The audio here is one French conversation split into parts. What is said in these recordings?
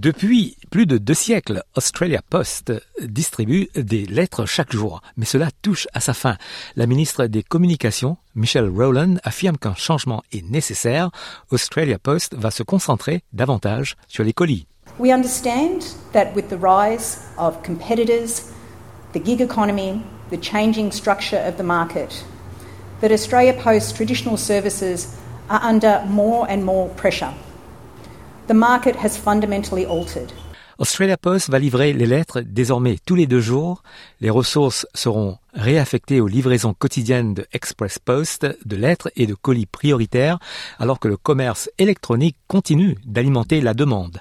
Depuis plus de deux siècles, Australia Post distribue des lettres chaque jour, mais cela touche à sa fin. La ministre des Communications, Michelle Rowland, affirme qu'un changement est nécessaire. Australia Post va se concentrer davantage sur les colis. We understand that with the rise of competitors, the gig economy, the changing structure of the market, that Australia Post traditional services are under more and more pressure. The market has fundamentally altered. Australia Post va livrer les lettres désormais tous les deux jours. Les ressources seront réaffectées aux livraisons quotidiennes de Express Post, de lettres et de colis prioritaires, alors que le commerce électronique continue d'alimenter la demande.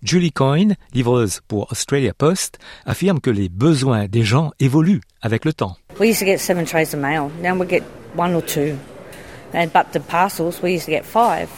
Julie Coyne, livreuse pour Australia Post, affirme que les besoins des gens évoluent avec le temps. We used to get seven trays of mail. Now we get one or two. And but the parcels we used to get five.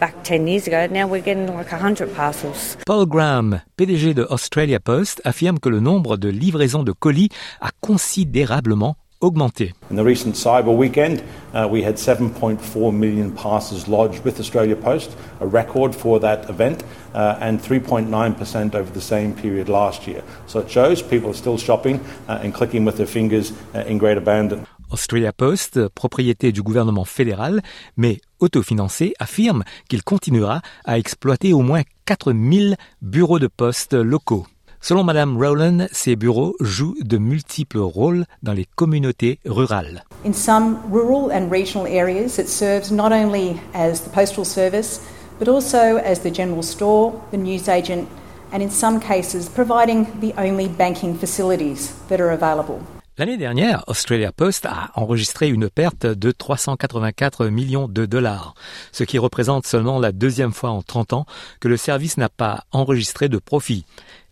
Back 10 years ago, now we're getting like 100 parcels. Paul Graham, PDG de Australia Post, affirme que le nombre de livraisons de colis a considérablement augmenté. In the recent Cyber Weekend, uh, we had 7.4 million parcels lodged with Australia Post, a record for that event, uh, and 3.9% over the same period last year. So it shows people are still shopping uh, and clicking with their fingers uh, in great abandon. Australia Post, propriété du gouvernement fédéral, mais autofinancé, affirme qu'il continuera à exploiter au moins 4000 bureaux de poste locaux. Selon Madame Rowland, ces bureaux jouent de multiples rôles dans les communautés rurales. In some rural and regional areas, it serves not only as the postal service, but also as the general store, the newsagent, and in some cases, providing the only banking facilities that are available. L'année dernière, Australia Post a enregistré une perte de 384 millions de dollars, ce qui représente seulement la deuxième fois en 30 ans que le service n'a pas enregistré de profit.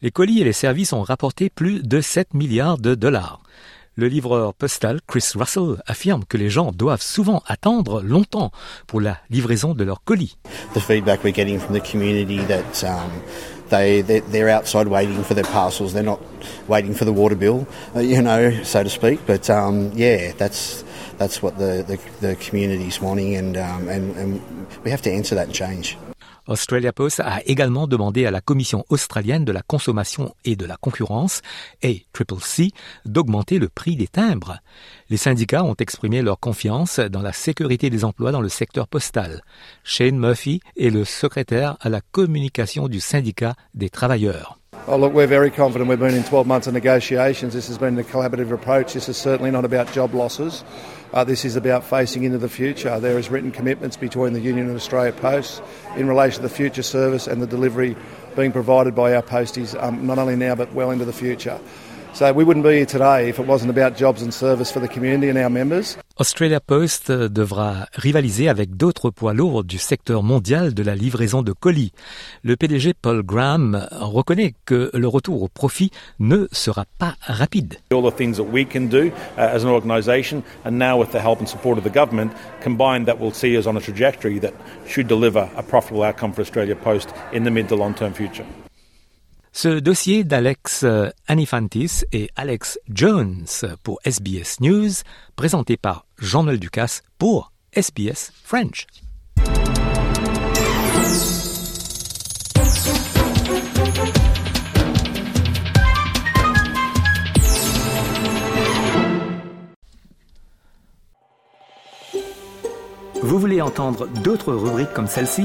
Les colis et les services ont rapporté plus de 7 milliards de dollars. Le livreur postal Chris Russell affirme que les gens doivent souvent attendre longtemps pour la livraison de leurs colis. the feedback we're getting from the community that um, they they're, outside waiting for their parcels. They're not waiting for the water bill, uh, you know, so to speak. But um, yeah, that's that's what the, the, the wanting, and, um, we have to answer that change. Australia Post a également demandé à la Commission australienne de la consommation et de la concurrence, ACCC, d'augmenter le prix des timbres. Les syndicats ont exprimé leur confiance dans la sécurité des emplois dans le secteur postal. Shane Murphy est le secrétaire à la communication du syndicat des travailleurs. Oh, look, we're very confident. We've been in 12 months of negotiations. This has been a collaborative approach. This is certainly not about job losses. Uh, this is about facing into the future. There is written commitments between the Union and Australia Post in relation to the future service and the delivery being provided by our posties, um, not only now but well into the future. So we wouldn't be here today if it wasn't about jobs and service for the community and our members. Australia Post devra rivaliser avec d'autres poids lourds du secteur mondial de la livraison de colis. Le PDG Paul Graham reconnaît que le retour au profit ne sera pas rapide. All the things that we can do uh, as an organisation, and now with the help and support of the government, combined that will see us on a trajectory that should deliver a profitable outcome for Australia Post in the mid to long term future. Ce dossier d'Alex Anifantis et Alex Jones pour SBS News, présenté par Jean-Noël Ducasse pour SBS French. Vous voulez entendre d'autres rubriques comme celle-ci?